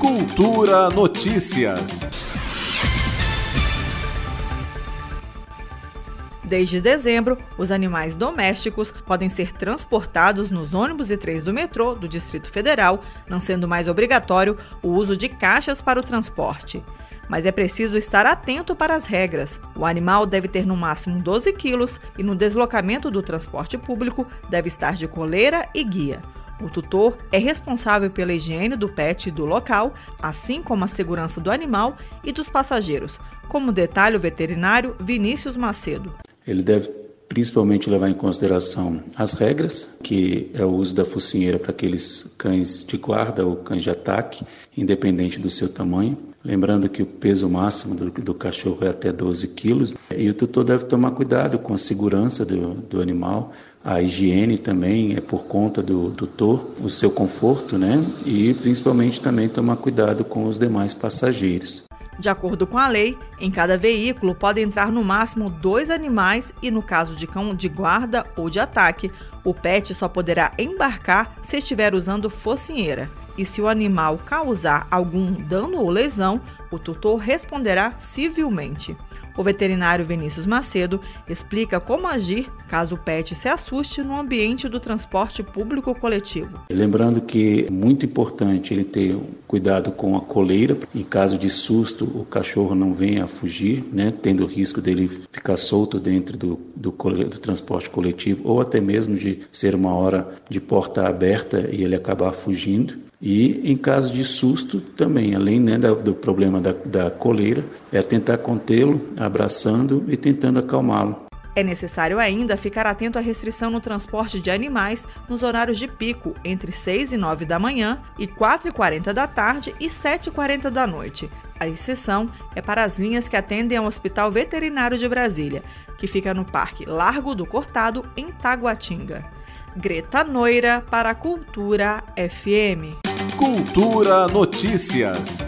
Cultura Notícias. Desde dezembro, os animais domésticos podem ser transportados nos ônibus e trens do metrô do Distrito Federal, não sendo mais obrigatório o uso de caixas para o transporte. Mas é preciso estar atento para as regras. O animal deve ter no máximo 12 quilos e no deslocamento do transporte público deve estar de coleira e guia. O tutor é responsável pela higiene do pet do local, assim como a segurança do animal e dos passageiros, como detalhe o veterinário Vinícius Macedo. Ele deve principalmente levar em consideração as regras, que é o uso da focinheira para aqueles cães de guarda ou cães de ataque, independente do seu tamanho. Lembrando que o peso máximo do, do cachorro é até 12 quilos. E o tutor deve tomar cuidado com a segurança do, do animal. A higiene também é por conta do tutor, o seu conforto, né? E principalmente também tomar cuidado com os demais passageiros. De acordo com a lei, em cada veículo pode entrar no máximo dois animais e, no caso de cão de guarda ou de ataque, o pet só poderá embarcar se estiver usando focinheira. E se o animal causar algum dano ou lesão, o tutor responderá civilmente. O veterinário Vinícius Macedo explica como agir caso o pet se assuste no ambiente do transporte público coletivo. Lembrando que é muito importante ele ter cuidado com a coleira, em caso de susto o cachorro não venha a fugir, né, tendo o risco dele ficar solto dentro do, do, do transporte coletivo ou até mesmo de ser uma hora de porta aberta e ele acabar fugindo. E em caso de susto também, além né, do problema da, da coleira, é tentar contê-lo, abraçando e tentando acalmá-lo. É necessário ainda ficar atento à restrição no transporte de animais nos horários de pico, entre 6 e 9 da manhã e 4 e 40 da tarde e 7 e 40 da noite. A exceção é para as linhas que atendem ao Hospital Veterinário de Brasília, que fica no Parque Largo do Cortado, em Taguatinga. Greta Noira para a Cultura FM. Cultura Notícias.